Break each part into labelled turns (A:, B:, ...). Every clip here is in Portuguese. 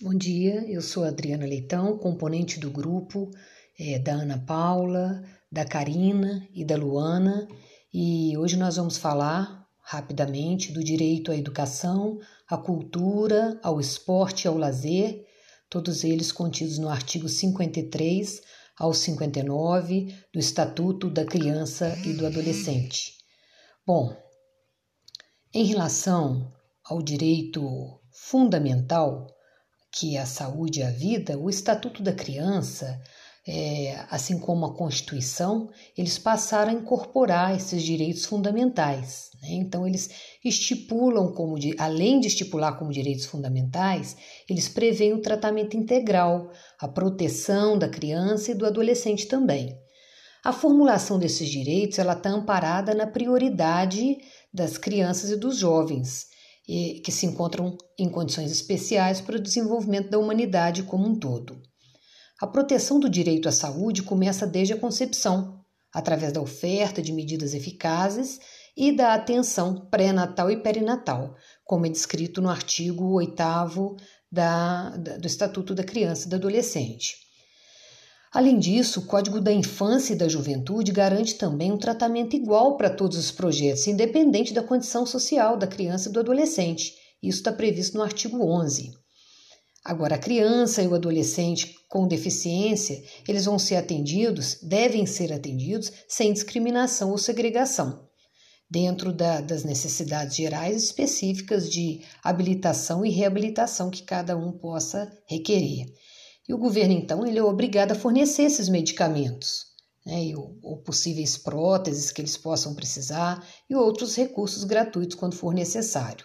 A: Bom dia, eu sou Adriana Leitão, componente do grupo é, da Ana Paula, da Karina e da Luana, e hoje nós vamos falar rapidamente do direito à educação, à cultura, ao esporte e ao lazer, todos eles contidos no artigo 53 ao 59 do Estatuto da Criança e do Adolescente. Bom, em relação ao direito fundamental, que é a saúde e a vida, o Estatuto da Criança, é, assim como a Constituição, eles passaram a incorporar esses direitos fundamentais. Né? Então, eles estipulam, como além de estipular como direitos fundamentais, eles preveem o tratamento integral, a proteção da criança e do adolescente também. A formulação desses direitos está amparada na prioridade das crianças e dos jovens, que se encontram em condições especiais para o desenvolvimento da humanidade como um todo. A proteção do direito à saúde começa desde a concepção, através da oferta de medidas eficazes e da atenção pré-natal e perinatal, como é descrito no artigo 8 da, da, do Estatuto da Criança e do Adolescente. Além disso, o Código da Infância e da Juventude garante também um tratamento igual para todos os projetos, independente da condição social da criança e do adolescente. Isso está previsto no artigo 11. Agora, a criança e o adolescente com deficiência, eles vão ser atendidos, devem ser atendidos sem discriminação ou segregação, dentro da, das necessidades gerais específicas de habilitação e reabilitação que cada um possa requerer. E o governo, então, ele é obrigado a fornecer esses medicamentos, né, e, ou possíveis próteses que eles possam precisar e outros recursos gratuitos quando for necessário.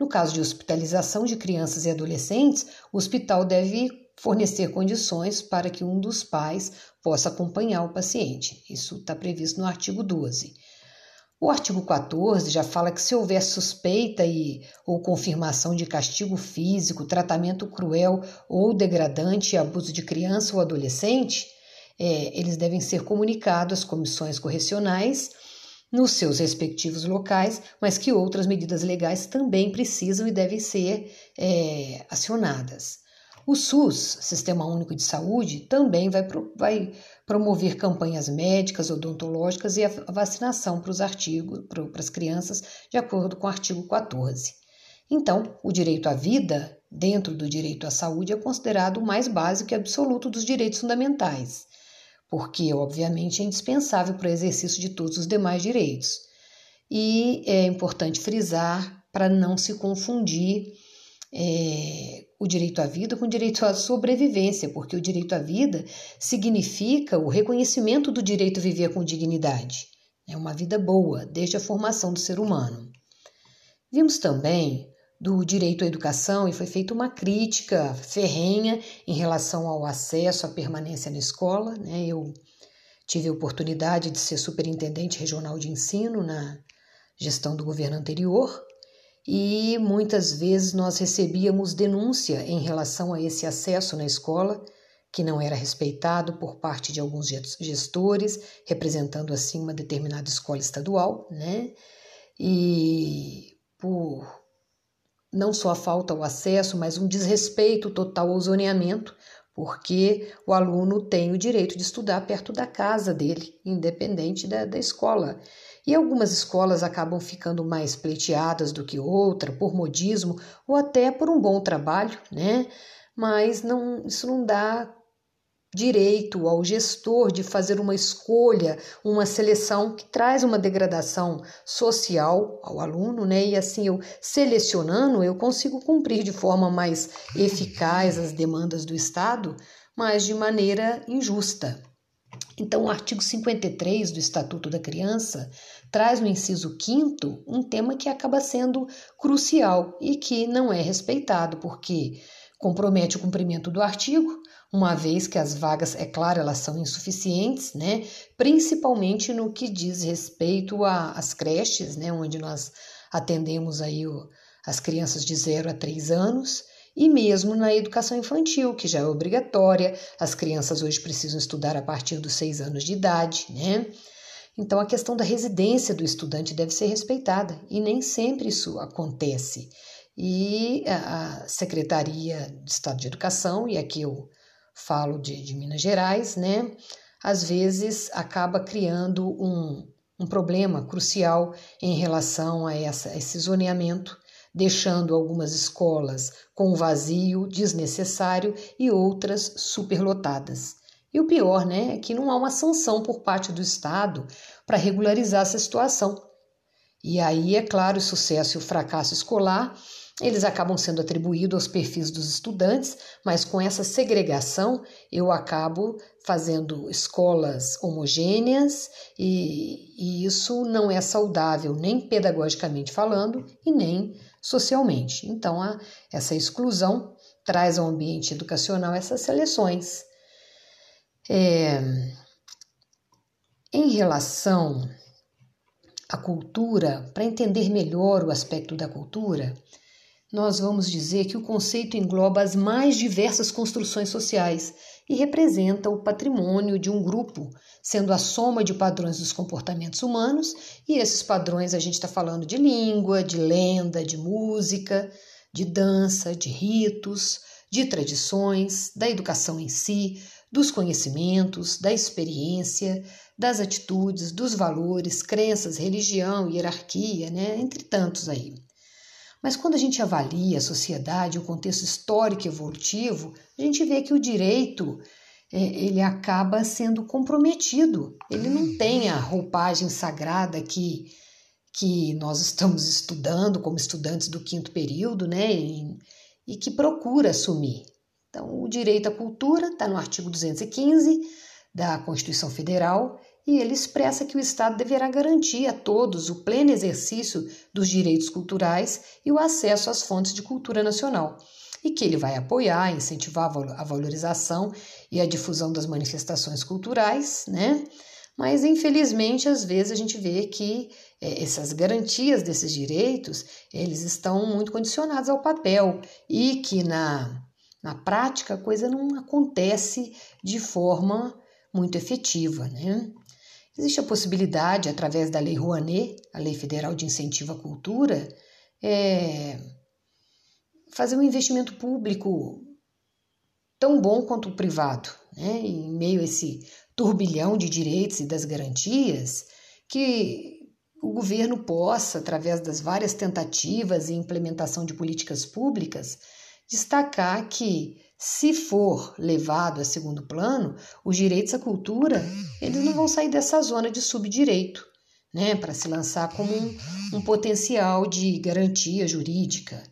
A: No caso de hospitalização de crianças e adolescentes, o hospital deve fornecer condições para que um dos pais possa acompanhar o paciente. Isso está previsto no artigo 12. O artigo 14 já fala que se houver suspeita e, ou confirmação de castigo físico, tratamento cruel ou degradante e abuso de criança ou adolescente, é, eles devem ser comunicados às comissões correcionais nos seus respectivos locais, mas que outras medidas legais também precisam e devem ser é, acionadas. O SUS, Sistema Único de Saúde, também vai, vai promover campanhas médicas, odontológicas e a vacinação para os artigos, para as crianças, de acordo com o artigo 14. Então, o direito à vida, dentro do direito à saúde, é considerado o mais básico e absoluto dos direitos fundamentais, porque, obviamente, é indispensável para o exercício de todos os demais direitos. E é importante frisar para não se confundir é, o direito à vida com o direito à sobrevivência, porque o direito à vida significa o reconhecimento do direito a viver com dignidade. É uma vida boa, desde a formação do ser humano. Vimos também do direito à educação e foi feita uma crítica ferrenha em relação ao acesso à permanência na escola. Né? Eu tive a oportunidade de ser superintendente regional de ensino na gestão do governo anterior e muitas vezes nós recebíamos denúncia em relação a esse acesso na escola que não era respeitado por parte de alguns gestores, representando assim uma determinada escola estadual, né? E por não só a falta ao acesso, mas um desrespeito total ao zoneamento, porque o aluno tem o direito de estudar perto da casa dele, independente da, da escola. E algumas escolas acabam ficando mais pleiteadas do que outra, por modismo ou até por um bom trabalho, né? Mas não, isso não dá direito ao gestor de fazer uma escolha, uma seleção que traz uma degradação social ao aluno, né? E assim eu selecionando, eu consigo cumprir de forma mais eficaz as demandas do Estado, mas de maneira injusta. Então, o artigo 53 do Estatuto da Criança traz no inciso 5 um tema que acaba sendo crucial e que não é respeitado, porque compromete o cumprimento do artigo, uma vez que as vagas, é claro, elas são insuficientes, né? principalmente no que diz respeito às creches, né? onde nós atendemos aí o, as crianças de 0 a 3 anos, e mesmo na educação infantil, que já é obrigatória, as crianças hoje precisam estudar a partir dos seis anos de idade, né? Então a questão da residência do estudante deve ser respeitada e nem sempre isso acontece. E a Secretaria de Estado de Educação, e aqui eu falo de, de Minas Gerais, né, às vezes acaba criando um, um problema crucial em relação a, essa, a esse zoneamento, deixando algumas escolas com vazio desnecessário e outras superlotadas. E o pior, né, é que não há uma sanção por parte do Estado para regularizar essa situação. E aí, é claro, o sucesso e o fracasso escolar eles acabam sendo atribuídos aos perfis dos estudantes, mas com essa segregação eu acabo fazendo escolas homogêneas e, e isso não é saudável nem pedagogicamente falando e nem socialmente. Então, a, essa exclusão traz ao ambiente educacional essas seleções. É, em relação à cultura, para entender melhor o aspecto da cultura, nós vamos dizer que o conceito engloba as mais diversas construções sociais e representa o patrimônio de um grupo, sendo a soma de padrões dos comportamentos humanos, e esses padrões a gente está falando de língua, de lenda, de música, de dança, de ritos, de tradições, da educação em si, dos conhecimentos, da experiência, das atitudes, dos valores, crenças, religião, hierarquia, né? entre tantos aí. Mas quando a gente avalia a sociedade, o contexto histórico evolutivo, a gente vê que o direito é, ele acaba sendo comprometido. Ele não tem a roupagem sagrada que, que nós estamos estudando como estudantes do quinto período, né? E, e que procura assumir. Então, o direito à cultura está no artigo 215 da Constituição Federal e ele expressa que o Estado deverá garantir a todos o pleno exercício dos direitos culturais e o acesso às fontes de cultura nacional, e que ele vai apoiar, incentivar a valorização e a difusão das manifestações culturais, né? Mas infelizmente às vezes a gente vê que é, essas garantias desses direitos eles estão muito condicionados ao papel e que na, na prática a coisa não acontece de forma muito efetiva, né? Existe a possibilidade, através da Lei Rouanet, a Lei Federal de Incentivo à Cultura, é, fazer um investimento público tão bom quanto o privado, né? em meio a esse turbilhão de direitos e das garantias, que o governo possa, através das várias tentativas e implementação de políticas públicas, destacar que se for levado a segundo plano, os direitos à cultura eles não vão sair dessa zona de subdireito, né, para se lançar como um, um potencial de garantia jurídica.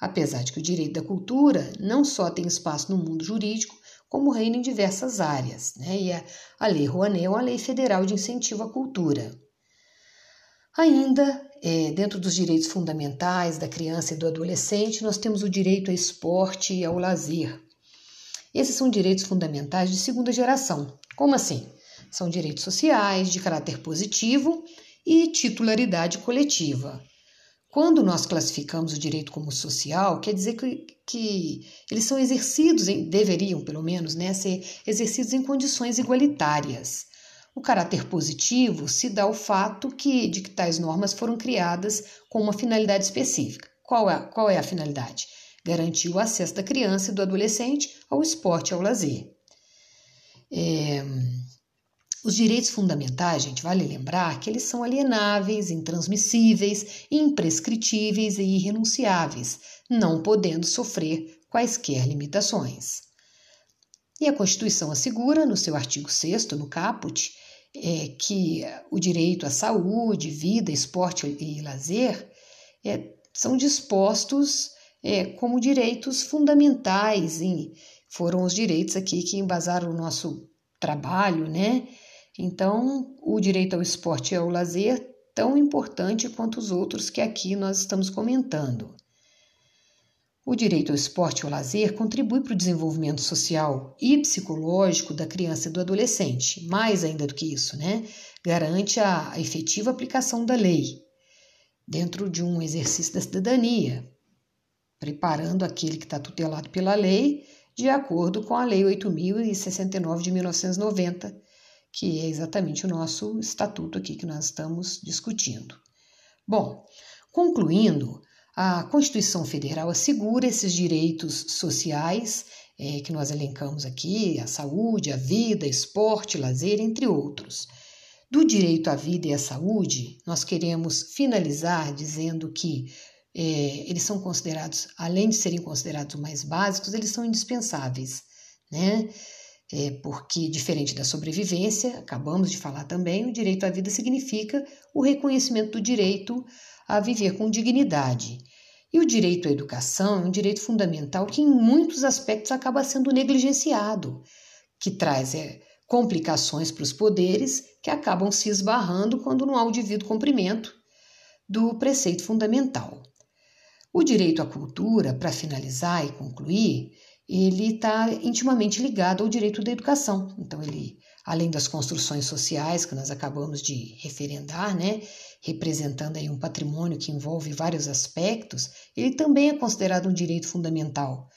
A: Apesar de que o direito da cultura não só tem espaço no mundo jurídico, como reina em diversas áreas. Né? E a, Lei Rouanet é uma lei federal de incentivo à cultura. Ainda, é, dentro dos direitos fundamentais da criança e do adolescente, nós temos o direito ao esporte e ao lazer. Esses são direitos fundamentais de segunda geração. Como assim? São direitos sociais, de caráter positivo e titularidade coletiva. Quando nós classificamos o direito como social, quer dizer que, que eles são exercidos, em, deveriam pelo menos, né, ser exercidos em condições igualitárias. O caráter positivo se dá ao fato que, de que tais normas foram criadas com uma finalidade específica. Qual é, qual é a finalidade? Garantir o acesso da criança e do adolescente ao esporte e ao lazer. É, os direitos fundamentais, gente, vale lembrar que eles são alienáveis, intransmissíveis, imprescritíveis e irrenunciáveis, não podendo sofrer quaisquer limitações. E a Constituição assegura, no seu artigo 6, no caput, é, que o direito à saúde, vida, esporte e lazer é, são dispostos é, como direitos fundamentais. E foram os direitos aqui que embasaram o nosso trabalho, né? Então, o direito ao esporte e ao lazer tão importante quanto os outros que aqui nós estamos comentando. O direito ao esporte e ao lazer contribui para o desenvolvimento social e psicológico da criança e do adolescente. Mais ainda do que isso, né? Garante a efetiva aplicação da lei dentro de um exercício da cidadania, preparando aquele que está tutelado pela lei, de acordo com a Lei 8.069 de 1990, que é exatamente o nosso estatuto aqui que nós estamos discutindo. Bom, concluindo, A Constituição Federal assegura esses direitos sociais é, que nós elencamos aqui: a saúde, a vida, esporte, lazer, entre outros. Do direito à vida e à saúde, nós queremos finalizar dizendo que é, eles são considerados, além de serem considerados mais básicos, eles são indispensáveis, né? É, porque, diferente da sobrevivência, acabamos de falar também, o direito à vida significa o reconhecimento do direito a viver com dignidade. E o direito à educação é um direito fundamental que, em muitos aspectos, acaba sendo negligenciado, que traz é, complicações para os poderes que acabam se esbarrando quando não há o devido cumprimento do preceito fundamental. O direito à cultura, para finalizar e concluir, ele está intimamente ligado ao direito da educação. Então, ele, além das construções sociais que nós acabamos de referendar, né, representando aí um patrimônio que envolve vários aspectos, ele também é considerado um direito fundamental,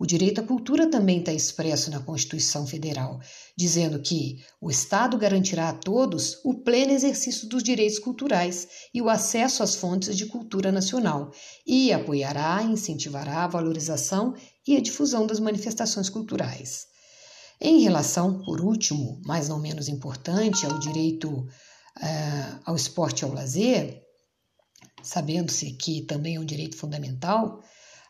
A: o direito à cultura também está expresso na Constituição Federal, dizendo que o Estado garantirá a todos o pleno exercício dos direitos culturais e o acesso às fontes de cultura nacional, e apoiará e incentivará a valorização e a difusão das manifestações culturais. Em relação, por último, mas não menos importante, ao direito uh, ao esporte e ao lazer, sabendo-se que também é um direito fundamental,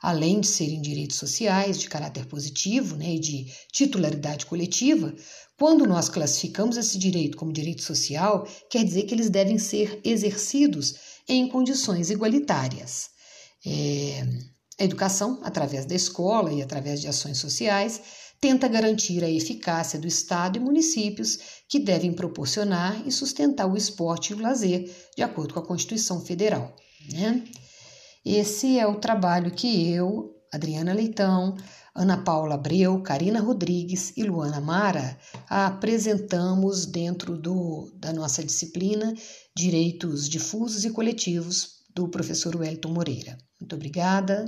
A: além de serem direitos sociais de caráter positivo né, e de titularidade coletiva, quando nós classificamos esse direito como direito social, quer dizer que eles devem ser exercidos em condições igualitárias. É, a educação, através da escola e através de ações sociais, tenta garantir a eficácia do Estado e municípios que devem proporcionar e sustentar o esporte e o lazer, de acordo com a Constituição Federal. Né? Esse é o trabalho que eu, Adriana Leitão, Ana Paula Abreu, Karina Rodrigues e Luana Mara apresentamos dentro do, da nossa disciplina Direitos Difusos e Coletivos do professor Wellington Moreira. Muito obrigada.